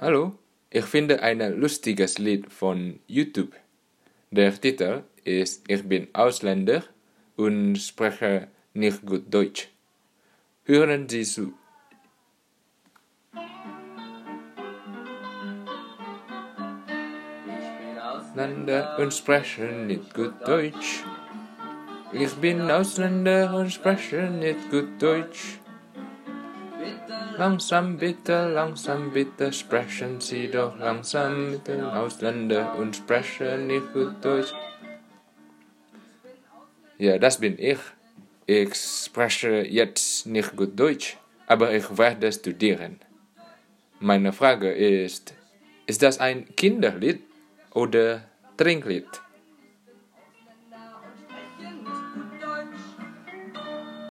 Hallo, ich finde ein lustiges Lied von YouTube. Der Titel ist Ich bin Ausländer und spreche nicht gut Deutsch. Hören Sie zu. Ausländer und spreche nicht gut Deutsch. Ich bin Ausländer und spreche nicht gut Deutsch. Langsam bitte, langsam bitte, sprechen Sie doch langsam mit den Ausländer und sprechen nicht gut Deutsch. Ja, das bin ich. Ich spreche jetzt nicht gut Deutsch, aber ich werde studieren. Meine Frage ist, ist das ein Kinderlied oder Trinklied?